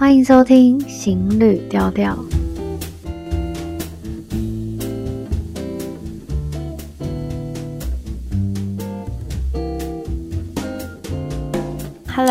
欢迎收听《行旅调调》。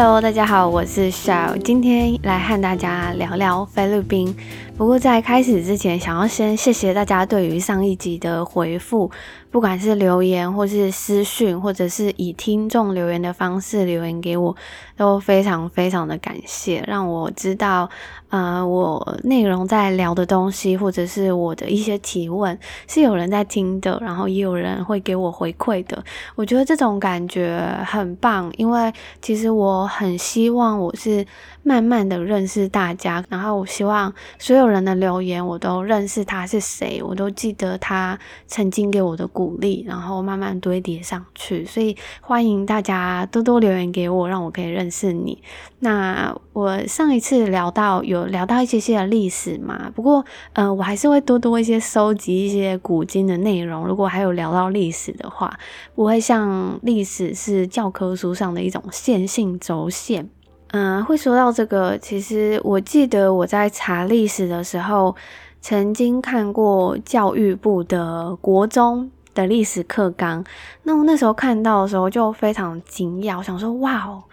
Hello，大家好，我是 Shao，今天来和大家聊聊菲律宾。不过在开始之前，想要先谢谢大家对于上一集的回复。不管是留言，或是私讯，或者是以听众留言的方式留言给我，都非常非常的感谢，让我知道，呃，我内容在聊的东西，或者是我的一些提问，是有人在听的，然后也有人会给我回馈的。我觉得这种感觉很棒，因为其实我很希望我是慢慢的认识大家，然后我希望所有人的留言我都认识他是谁，我都记得他曾经给我的。鼓励，然后慢慢堆叠上去，所以欢迎大家多多留言给我，让我可以认识你。那我上一次聊到有聊到一些些的历史嘛，不过呃，我还是会多多一些收集一些古今的内容。如果还有聊到历史的话，不会像历史是教科书上的一种线性轴线。嗯、会说到这个，其实我记得我在查历史的时候，曾经看过教育部的国中。的历史课纲，那我那时候看到的时候就非常惊讶，我想说哇哦，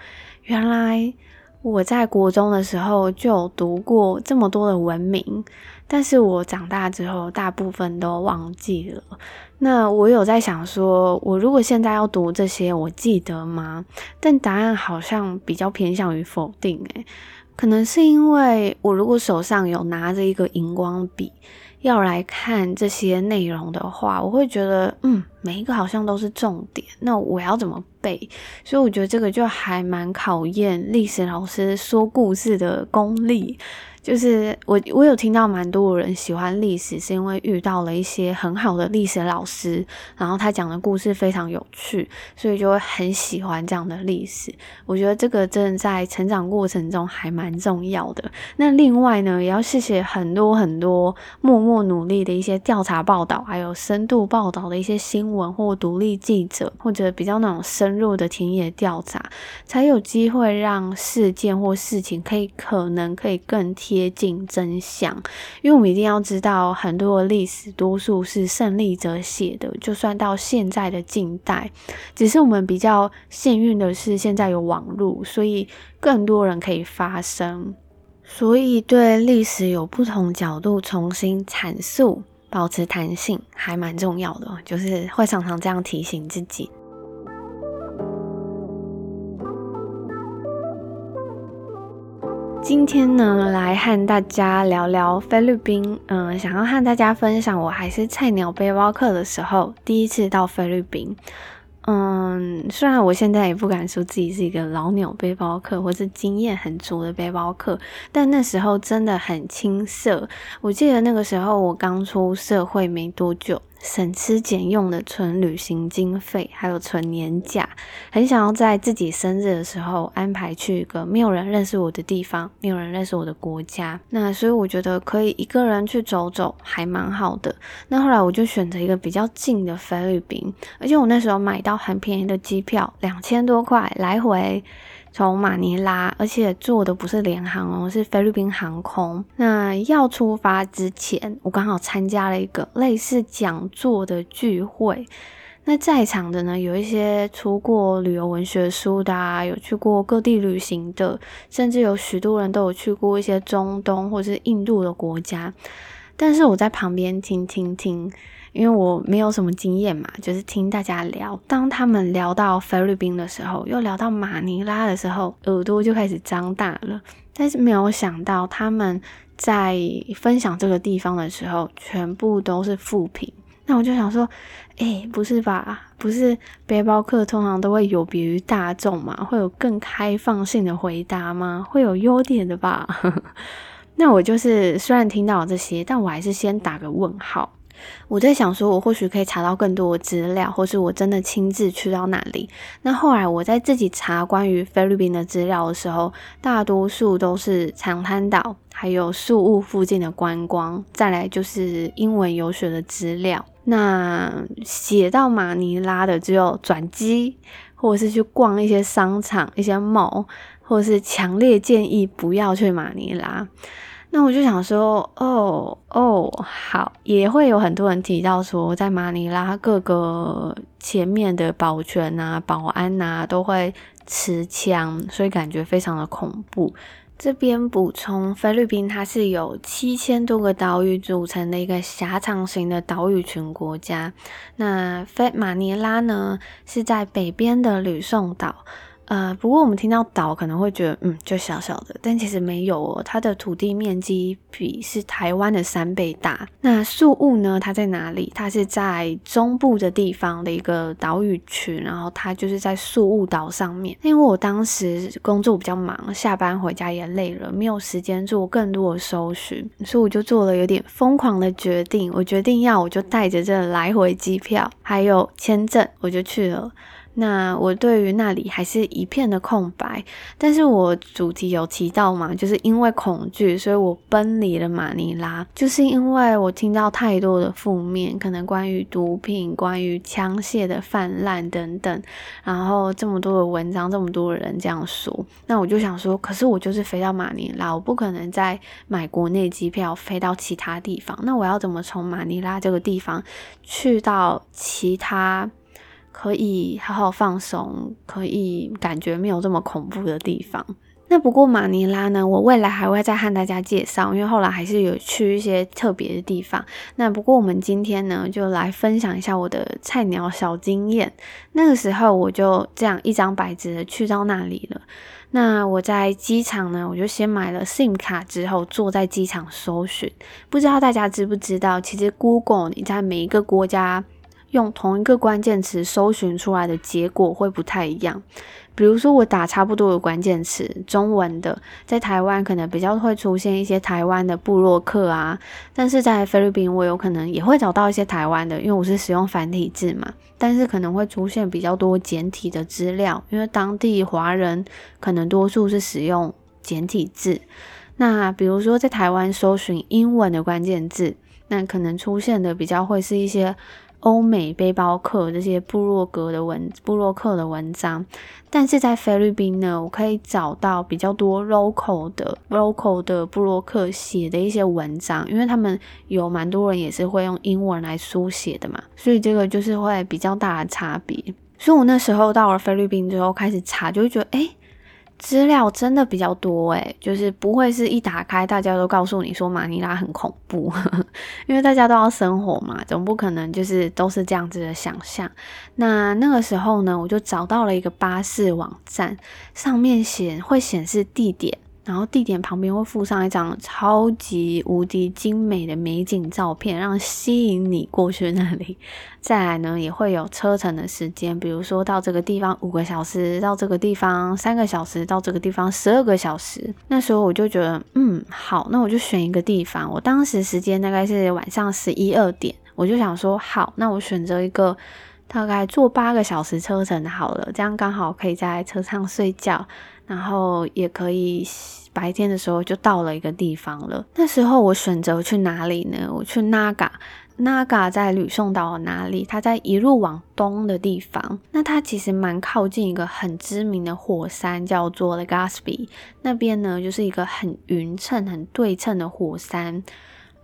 原来我在国中的时候就有读过这么多的文明，但是我长大之后大部分都忘记了。那我有在想说，我如果现在要读这些，我记得吗？但答案好像比较偏向于否定，诶，可能是因为我如果手上有拿着一个荧光笔。要来看这些内容的话，我会觉得，嗯，每一个好像都是重点。那我要怎么背？所以我觉得这个就还蛮考验历史老师说故事的功力。就是我，我有听到蛮多人喜欢历史，是因为遇到了一些很好的历史老师，然后他讲的故事非常有趣，所以就会很喜欢这样的历史。我觉得这个真的在成长过程中还蛮重要的。那另外呢，也要谢谢很多很多默默努力的一些调查报道，还有深度报道的一些新闻或独立记者，或者比较那种深入的田野调查，才有机会让事件或事情可以可能可以更贴。接近真相，因为我们一定要知道，很多的历史多数是胜利者写的。就算到现在的近代，只是我们比较幸运的是，现在有网络，所以更多人可以发声。所以对历史有不同角度重新阐述，保持弹性还蛮重要的。就是会常常这样提醒自己。今天呢，来和大家聊聊菲律宾。嗯，想要和大家分享，我还是菜鸟背包客的时候，第一次到菲律宾。嗯，虽然我现在也不敢说自己是一个老鸟背包客，或是经验很足的背包客，但那时候真的很青涩。我记得那个时候我刚出社会没多久。省吃俭用的存旅行经费，还有存年假，很想要在自己生日的时候安排去一个没有人认识我的地方，没有人认识我的国家。那所以我觉得可以一个人去走走，还蛮好的。那后来我就选择一个比较近的菲律宾，而且我那时候买到很便宜的机票，两千多块来回。从马尼拉，而且坐的不是联航哦，是菲律宾航空。那要出发之前，我刚好参加了一个类似讲座的聚会。那在场的呢，有一些出过旅游文学书的啊，有去过各地旅行的，甚至有许多人都有去过一些中东或是印度的国家。但是我在旁边听听听。因为我没有什么经验嘛，就是听大家聊。当他们聊到菲律宾的时候，又聊到马尼拉的时候，耳朵就开始张大了。但是没有想到，他们在分享这个地方的时候，全部都是负评。那我就想说，诶，不是吧？不是背包客通常都会有别于大众嘛？会有更开放性的回答吗？会有优点的吧？那我就是虽然听到这些，但我还是先打个问号。我在想说，我或许可以查到更多的资料，或是我真的亲自去到那里。那后来我在自己查关于菲律宾的资料的时候，大多数都是长滩岛，还有宿务附近的观光，再来就是英文游学的资料。那写到马尼拉的只有转机、或者是去逛一些商场、一些 mall，或者是强烈建议不要去马尼拉。那我就想说，哦哦，好，也会有很多人提到说，在马尼拉各个前面的保全啊、保安啊都会持枪，所以感觉非常的恐怖。这边补充，菲律宾它是有七千多个岛屿组成的一个狭长型的岛屿群国家。那菲马尼拉呢，是在北边的吕宋岛。呃，不过我们听到岛可能会觉得，嗯，就小小的，但其实没有哦，它的土地面积比是台湾的三倍大。那宿雾呢？它在哪里？它是在中部的地方的一个岛屿群，然后它就是在宿雾岛上面。因为我当时工作比较忙，下班回家也累了，没有时间做更多的搜寻，所以我就做了有点疯狂的决定。我决定要，我就带着这来回机票还有签证，我就去了。那我对于那里还是一片的空白，但是我主题有提到嘛，就是因为恐惧，所以我奔离了马尼拉，就是因为我听到太多的负面，可能关于毒品、关于枪械的泛滥等等，然后这么多的文章，这么多的人这样说，那我就想说，可是我就是飞到马尼拉，我不可能再买国内机票飞到其他地方，那我要怎么从马尼拉这个地方去到其他？可以好好放松，可以感觉没有这么恐怖的地方。那不过马尼拉呢，我未来还会再和大家介绍，因为后来还是有去一些特别的地方。那不过我们今天呢，就来分享一下我的菜鸟小经验。那个时候我就这样一张白纸的去到那里了。那我在机场呢，我就先买了 SIM 卡，之后坐在机场搜寻。不知道大家知不知道，其实 Google 你在每一个国家。用同一个关键词搜寻出来的结果会不太一样。比如说，我打差不多的关键词，中文的，在台湾可能比较会出现一些台湾的部落客啊，但是在菲律宾，我有可能也会找到一些台湾的，因为我是使用繁体字嘛，但是可能会出现比较多简体的资料，因为当地华人可能多数是使用简体字。那比如说，在台湾搜寻英文的关键字，那可能出现的比较会是一些。欧美背包客这些部落格的文、部落客的文章，但是在菲律宾呢，我可以找到比较多 local 的 local 的部落客写的一些文章，因为他们有蛮多人也是会用英文来书写的嘛，所以这个就是会比较大的差别。所以我那时候到了菲律宾之后开始查，就会觉得哎。诶资料真的比较多诶，就是不会是一打开大家都告诉你说马尼拉很恐怖，呵呵，因为大家都要生活嘛，总不可能就是都是这样子的想象。那那个时候呢，我就找到了一个巴士网站，上面显会显示地点。然后地点旁边会附上一张超级无敌精美的美景照片，让吸引你过去那里。再来呢，也会有车程的时间，比如说到这个地方五个小时，到这个地方三个小时，到这个地方十二个小时。那时候我就觉得，嗯，好，那我就选一个地方。我当时时间大概是晚上十一二点，我就想说，好，那我选择一个大概坐八个小时车程好了，这样刚好可以在车上睡觉。然后也可以白天的时候就到了一个地方了。那时候我选择去哪里呢？我去 Naga，Naga 在吕宋岛哪里？它在一路往东的地方。那它其实蛮靠近一个很知名的火山，叫做 Legazpi。那边呢，就是一个很匀称、很对称的火山。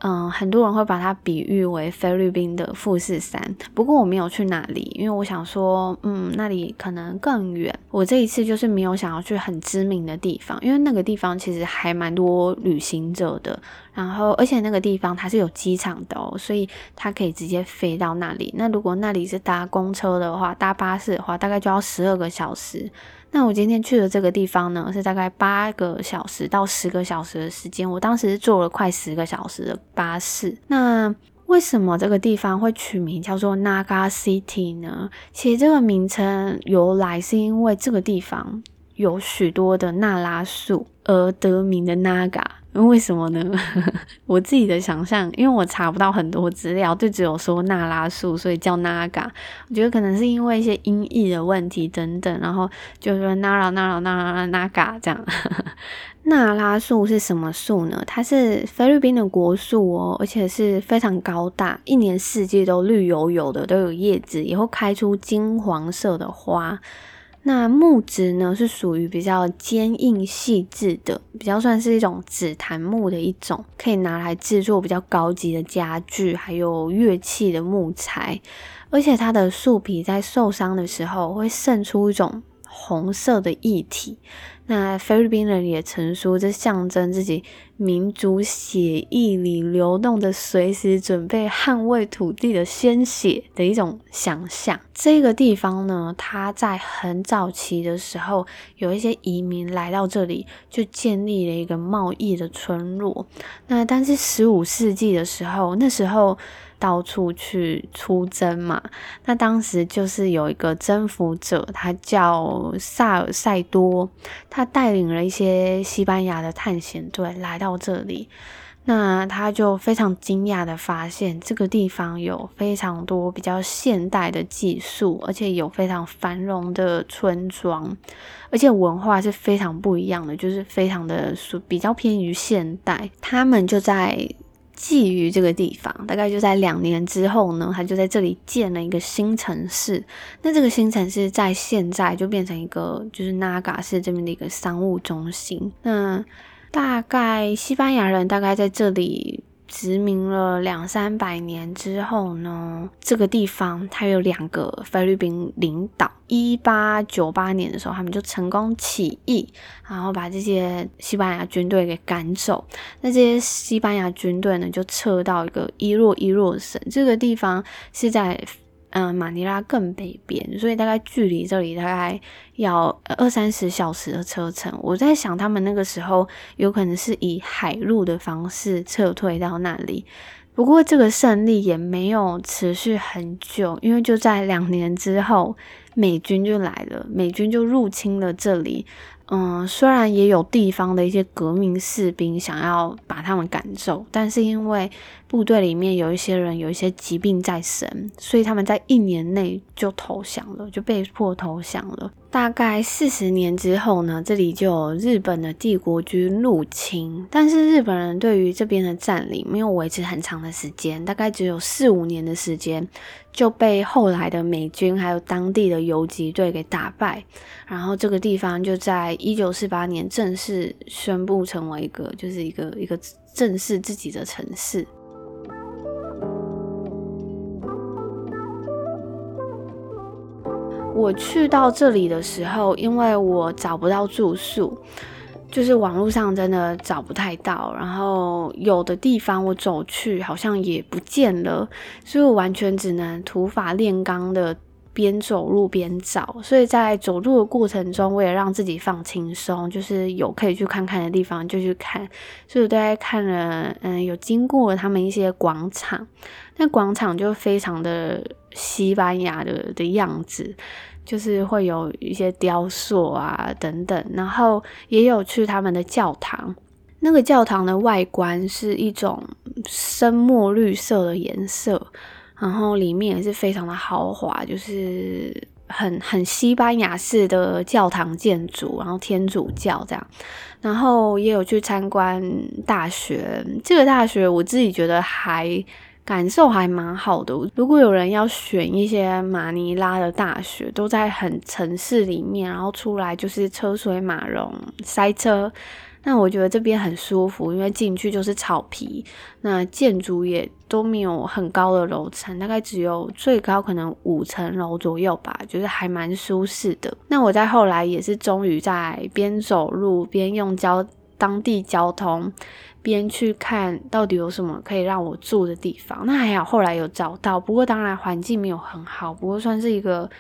嗯，很多人会把它比喻为菲律宾的富士山，不过我没有去那里，因为我想说，嗯，那里可能更远。我这一次就是没有想要去很知名的地方，因为那个地方其实还蛮多旅行者的，然后而且那个地方它是有机场的哦，所以它可以直接飞到那里。那如果那里是搭公车的话，搭巴士的话，大概就要十二个小时。那我今天去的这个地方呢，是大概八个小时到十个小时的时间。我当时坐了快十个小时的巴士。那为什么这个地方会取名叫做 Naga City 呢？其实这个名称由来是因为这个地方有许多的那拉素而得名的 Naga。为什么呢？我自己的想象，因为我查不到很多资料，就只有说纳拉树，所以叫 Naga。我觉得可能是因为一些音译的问题等等，然后就说 Nara Nara Nara Naga 这样。纳拉树是什么树呢？它是菲律宾的国树哦，而且是非常高大，一年四季都绿油油的，都有叶子，也会开出金黄色的花。那木质呢是属于比较坚硬细致的，比较算是一种紫檀木的一种，可以拿来制作比较高级的家具还有乐器的木材。而且它的树皮在受伤的时候会渗出一种红色的液体。那菲律宾人也曾说，这象征自己民族血液里流动的、随时准备捍卫土地的鲜血的一种想象。这个地方呢，它在很早期的时候，有一些移民来到这里，就建立了一个贸易的村落。那但是十五世纪的时候，那时候。到处去出征嘛，那当时就是有一个征服者，他叫萨尔塞多，他带领了一些西班牙的探险队来到这里，那他就非常惊讶的发现这个地方有非常多比较现代的技术，而且有非常繁荣的村庄，而且文化是非常不一样的，就是非常的比较偏于现代，他们就在。觊觎这个地方，大概就在两年之后呢，他就在这里建了一个新城市。那这个新城市在现在就变成一个，就是 Naga 市这边的一个商务中心。那大概西班牙人大概在这里。殖民了两三百年之后呢，这个地方它有两个菲律宾领导。一八九八年的时候，他们就成功起义，然后把这些西班牙军队给赶走。那这些西班牙军队呢，就撤到一个伊洛伊洛省。这个地方是在。嗯，马尼拉更北边，所以大概距离这里大概要二三十小时的车程。我在想，他们那个时候有可能是以海路的方式撤退到那里。不过这个胜利也没有持续很久，因为就在两年之后，美军就来了，美军就入侵了这里。嗯，虽然也有地方的一些革命士兵想要把他们赶走，但是因为部队里面有一些人有一些疾病在身，所以他们在一年内就投降了，就被迫投降了。大概四十年之后呢，这里就有日本的帝国军入侵，但是日本人对于这边的占领没有维持很长的时间，大概只有四五年的时间，就被后来的美军还有当地的游击队给打败，然后这个地方就在一九四八年正式宣布成为一个，就是一个一个正式自己的城市。我去到这里的时候，因为我找不到住宿，就是网络上真的找不太到，然后有的地方我走去好像也不见了，所以我完全只能土法炼钢的边走路边找。所以在走路的过程中，我也让自己放轻松，就是有可以去看看的地方就去看。所以我大概看了，嗯，有经过了他们一些广场，那广场就非常的。西班牙的的样子，就是会有一些雕塑啊等等，然后也有去他们的教堂。那个教堂的外观是一种深墨绿色的颜色，然后里面也是非常的豪华，就是很很西班牙式的教堂建筑，然后天主教这样。然后也有去参观大学，这个大学我自己觉得还。感受还蛮好的。如果有人要选一些马尼拉的大学，都在很城市里面，然后出来就是车水马龙、塞车，那我觉得这边很舒服，因为进去就是草皮，那建筑也都没有很高的楼层，大概只有最高可能五层楼左右吧，就是还蛮舒适的。那我在后来也是终于在边走路边用交当地交通。边去看到底有什么可以让我住的地方，那还好，后来有找到，不过当然环境没有很好，不过算是一个，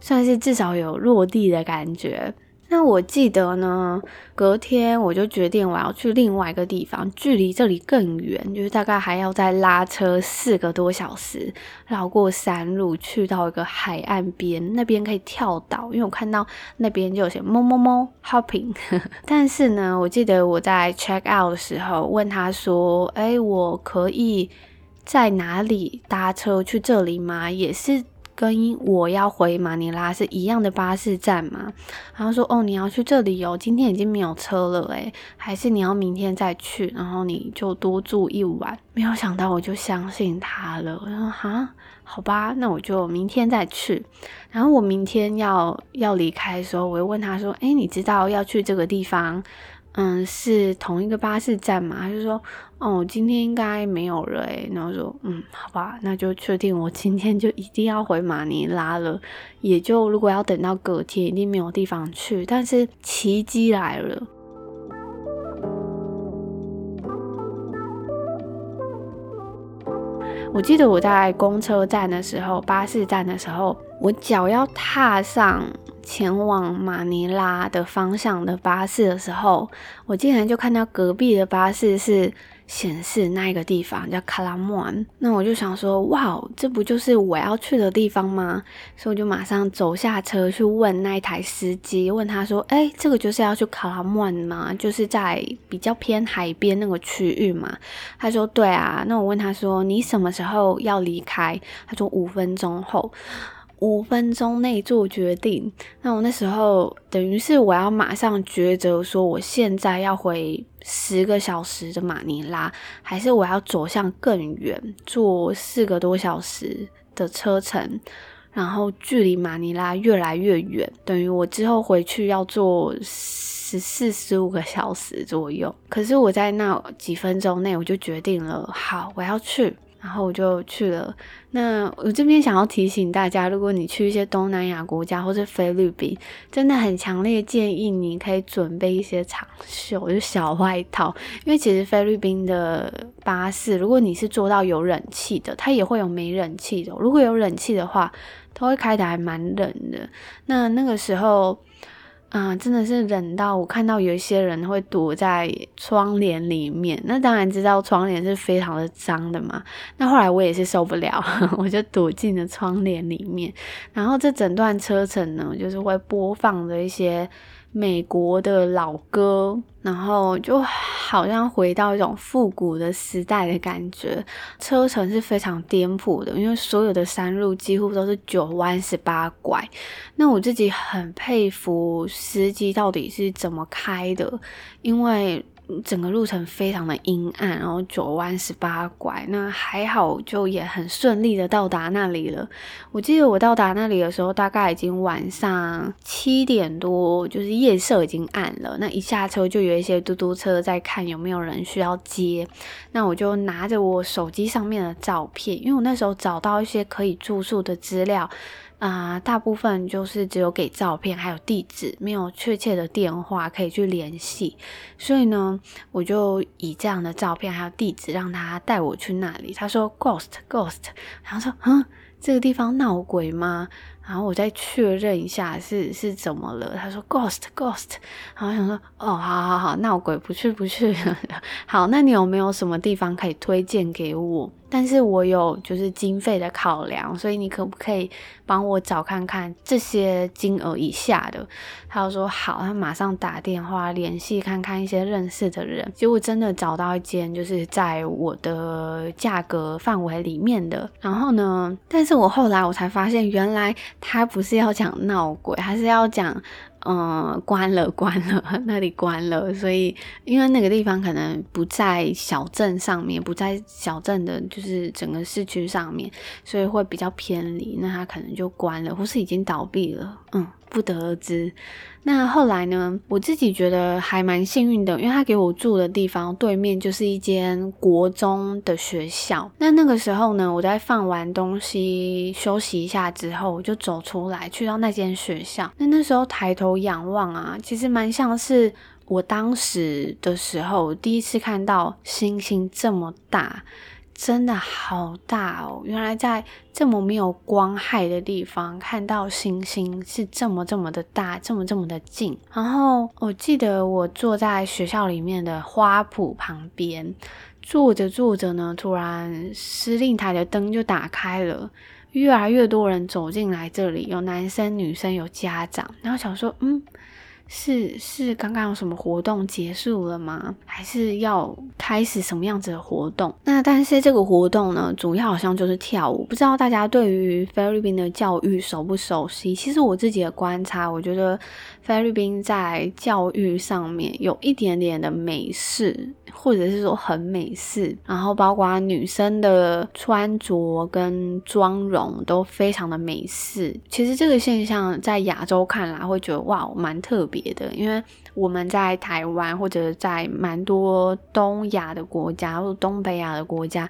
算是至少有落地的感觉。那我记得呢，隔天我就决定我要去另外一个地方，距离这里更远，就是大概还要再拉车四个多小时，绕过山路去到一个海岸边，那边可以跳岛，因为我看到那边就有些猫猫猫 hopping。但是呢，我记得我在 check out 的时候问他说：“哎，我可以在哪里搭车去这里吗？”也是。跟我要回马尼拉是一样的巴士站吗？然后说哦，你要去这里哦，今天已经没有车了诶，还是你要明天再去，然后你就多住一晚。没有想到，我就相信他了。我说哈，好吧，那我就明天再去。然后我明天要要离开的时候，我又问他说，诶，你知道要去这个地方？嗯，是同一个巴士站嘛？他就说，哦，今天应该没有了诶。然后说，嗯，好吧，那就确定我今天就一定要回马尼拉了。也就如果要等到隔天，一定没有地方去。但是奇迹来了，我记得我在公车站的时候，巴士站的时候，我脚要踏上。前往马尼拉的方向的巴士的时候，我竟然就看到隔壁的巴士是显示那一个地方叫卡拉莫安。那我就想说，哇，这不就是我要去的地方吗？所以我就马上走下车去问那一台司机，问他说：“哎，这个就是要去卡拉莫安吗？就是在比较偏海边那个区域嘛？”他说：“对啊。”那我问他说：“你什么时候要离开？”他说：“五分钟后。”五分钟内做决定，那我那时候等于是我要马上抉择，说我现在要回十个小时的马尼拉，还是我要走向更远，坐四个多小时的车程，然后距离马尼拉越来越远，等于我之后回去要坐十四、十五个小时左右。可是我在那几分钟内，我就决定了，好，我要去。然后我就去了。那我这边想要提醒大家，如果你去一些东南亚国家或是菲律宾，真的很强烈建议你可以准备一些长袖，就小外套。因为其实菲律宾的巴士，如果你是坐到有冷气的，它也会有没冷气的。如果有冷气的话，它会开得还蛮冷的。那那个时候。啊，真的是冷到我看到有一些人会躲在窗帘里面。那当然知道窗帘是非常的脏的嘛。那后来我也是受不了，我就躲进了窗帘里面。然后这整段车程呢，就是会播放着一些。美国的老歌，然后就好像回到一种复古的时代的感觉。车程是非常颠簸的，因为所有的山路几乎都是九弯十八拐。那我自己很佩服司机到底是怎么开的，因为。整个路程非常的阴暗，然后九弯十八拐，那还好，就也很顺利的到达那里了。我记得我到达那里的时候，大概已经晚上七点多，就是夜色已经暗了。那一下车就有一些嘟嘟车在看有没有人需要接，那我就拿着我手机上面的照片，因为我那时候找到一些可以住宿的资料。啊、大部分就是只有给照片，还有地址，没有确切的电话可以去联系。所以呢，我就以这样的照片还有地址让他带我去那里。他说 Ghost Ghost，然后说，嗯，这个地方闹鬼吗？然后我再确认一下是是怎么了。他说 Ghost Ghost，然后想说，哦，好好好，闹鬼不去不去。好，那你有没有什么地方可以推荐给我？但是我有就是经费的考量，所以你可不可以帮我找看看这些金额以下的？他就说好，他马上打电话联系看看一些认识的人。结果真的找到一间就是在我的价格范围里面的。然后呢，但是我后来我才发现，原来他不是要讲闹鬼，他是要讲。嗯，关了，关了，那里关了，所以因为那个地方可能不在小镇上面，不在小镇的，就是整个市区上面，所以会比较偏离，那它可能就关了，或是已经倒闭了，嗯。不得而知。那后来呢？我自己觉得还蛮幸运的，因为他给我住的地方对面就是一间国中的学校。那那个时候呢，我在放完东西休息一下之后，我就走出来去到那间学校。那那时候抬头仰望啊，其实蛮像是我当时的时候第一次看到星星这么大。真的好大哦！原来在这么没有光害的地方看到星星是这么这么的大，这么这么的近。然后我记得我坐在学校里面的花圃旁边，坐着坐着呢，突然司令台的灯就打开了，越来越多人走进来这里，有男生、女生，有家长。然后想说，嗯。是是刚刚有什么活动结束了吗？还是要开始什么样子的活动？那但是这个活动呢，主要好像就是跳舞。不知道大家对于菲律宾的教育熟不熟悉？其实我自己的观察，我觉得菲律宾在教育上面有一点点的美式，或者是说很美式。然后包括女生的穿着跟妆容都非常的美式。其实这个现象在亚洲看来会觉得哇，蛮特别。别的，因为我们在台湾或者在蛮多东亚的国家或者东北亚的国家，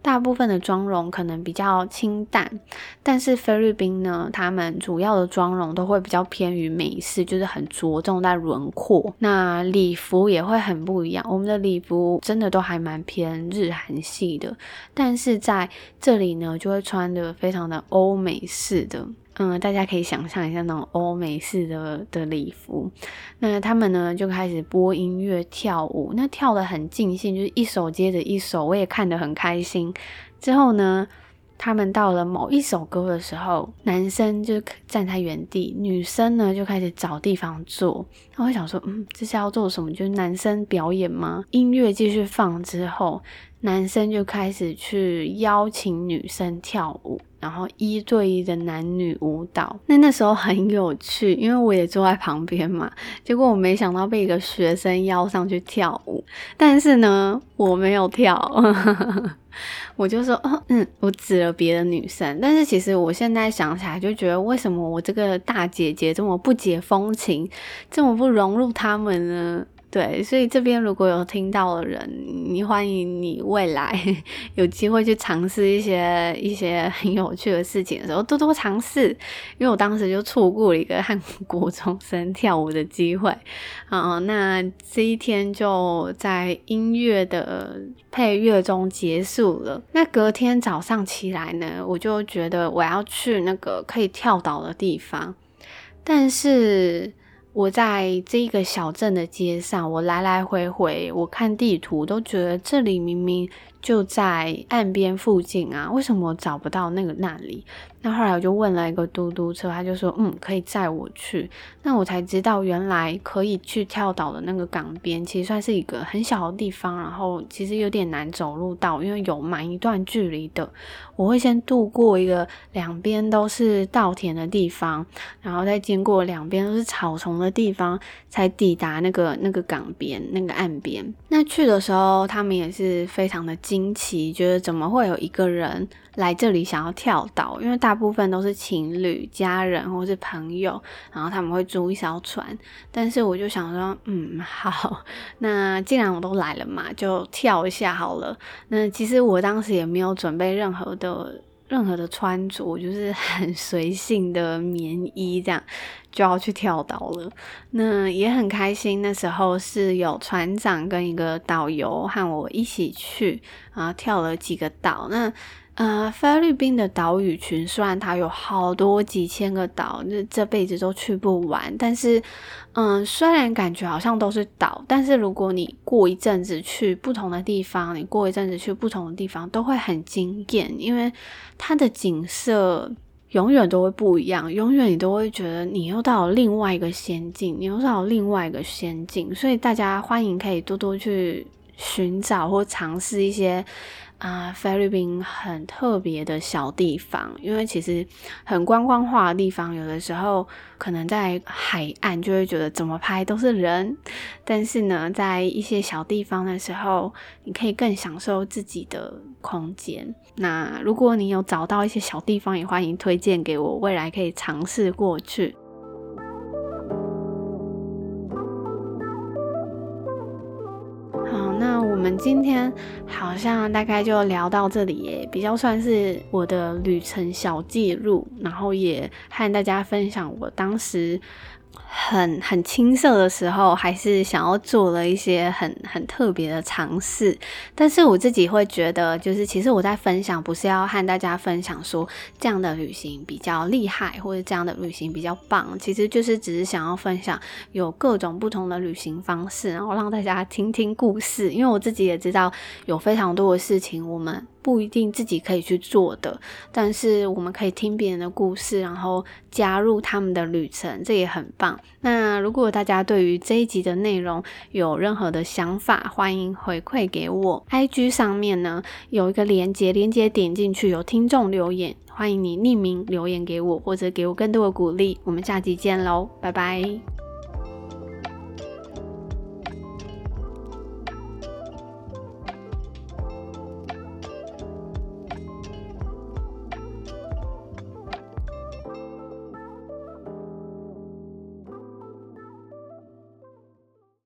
大部分的妆容可能比较清淡，但是菲律宾呢，他们主要的妆容都会比较偏于美式，就是很着重在轮廓。那礼服也会很不一样，我们的礼服真的都还蛮偏日韩系的，但是在这里呢，就会穿的非常的欧美式的。嗯，大家可以想象一下那种欧美式的的礼服，那他们呢就开始播音乐跳舞，那跳得很尽兴，就是一首接着一首，我也看得很开心。之后呢，他们到了某一首歌的时候，男生就站在原地，女生呢就开始找地方坐。然后我想说，嗯，这是要做什么？就是男生表演吗？音乐继续放之后，男生就开始去邀请女生跳舞。然后一对一的男女舞蹈，那那时候很有趣，因为我也坐在旁边嘛。结果我没想到被一个学生邀上去跳舞，但是呢，我没有跳，我就说，嗯，我指了别的女生。但是其实我现在想起来，就觉得为什么我这个大姐姐这么不解风情，这么不融入他们呢？对，所以这边如果有听到的人，你欢迎你未来 有机会去尝试一些一些很有趣的事情的时候，多多尝试。因为我当时就错过了一个和国中生跳舞的机会，啊、那这一天就在音乐的配乐中结束了。那隔天早上起来呢，我就觉得我要去那个可以跳岛的地方，但是。我在这个小镇的街上，我来来回回，我看地图都觉得这里明明就在岸边附近啊，为什么我找不到那个那里？那后来我就问了一个嘟嘟车，他就说，嗯，可以载我去。那我才知道，原来可以去跳岛的那个港边，其实算是一个很小的地方，然后其实有点难走路到，因为有蛮一段距离的。我会先渡过一个两边都是稻田的地方，然后再经过两边都是草丛的地方，才抵达那个那个港边那个岸边。那去的时候，他们也是非常的惊奇，觉得怎么会有一个人来这里想要跳岛，因为大部分都是情侣、家人或是朋友，然后他们会租一艘船。但是我就想说，嗯，好，那既然我都来了嘛，就跳一下好了。那其实我当时也没有准备任何的任何的穿着，就是 很随性的棉衣这样就要去跳岛了。那也很开心，那时候是有船长跟一个导游和我一起去，啊跳了几个岛。那呃，菲律宾的岛屿群虽然它有好多几千个岛，这这辈子都去不完。但是，嗯、虽然感觉好像都是岛，但是如果你过一阵子去不同的地方，你过一阵子去不同的地方，都会很惊艳，因为它的景色永远都会不一样，永远你都会觉得你又到了另外一个仙境，你又到了另外一个仙境。所以大家欢迎可以多多去寻找或尝试一些。啊，菲律宾很特别的小地方，因为其实很观光化的地方，有的时候可能在海岸就会觉得怎么拍都是人，但是呢，在一些小地方的时候，你可以更享受自己的空间。那如果你有找到一些小地方，也欢迎推荐给我，未来可以尝试过去。我们今天好像大概就聊到这里耶，比较算是我的旅程小记录，然后也和大家分享我当时。很很青涩的时候，还是想要做了一些很很特别的尝试。但是我自己会觉得，就是其实我在分享，不是要和大家分享说这样的旅行比较厉害，或者这样的旅行比较棒。其实就是只是想要分享有各种不同的旅行方式，然后让大家听听故事。因为我自己也知道，有非常多的事情我们不一定自己可以去做的，但是我们可以听别人的故事，然后加入他们的旅程，这也很棒。那如果大家对于这一集的内容有任何的想法，欢迎回馈给我。IG 上面呢有一个连接，连接点进去有听众留言，欢迎你匿名留言给我，或者给我更多的鼓励。我们下集见喽，拜拜。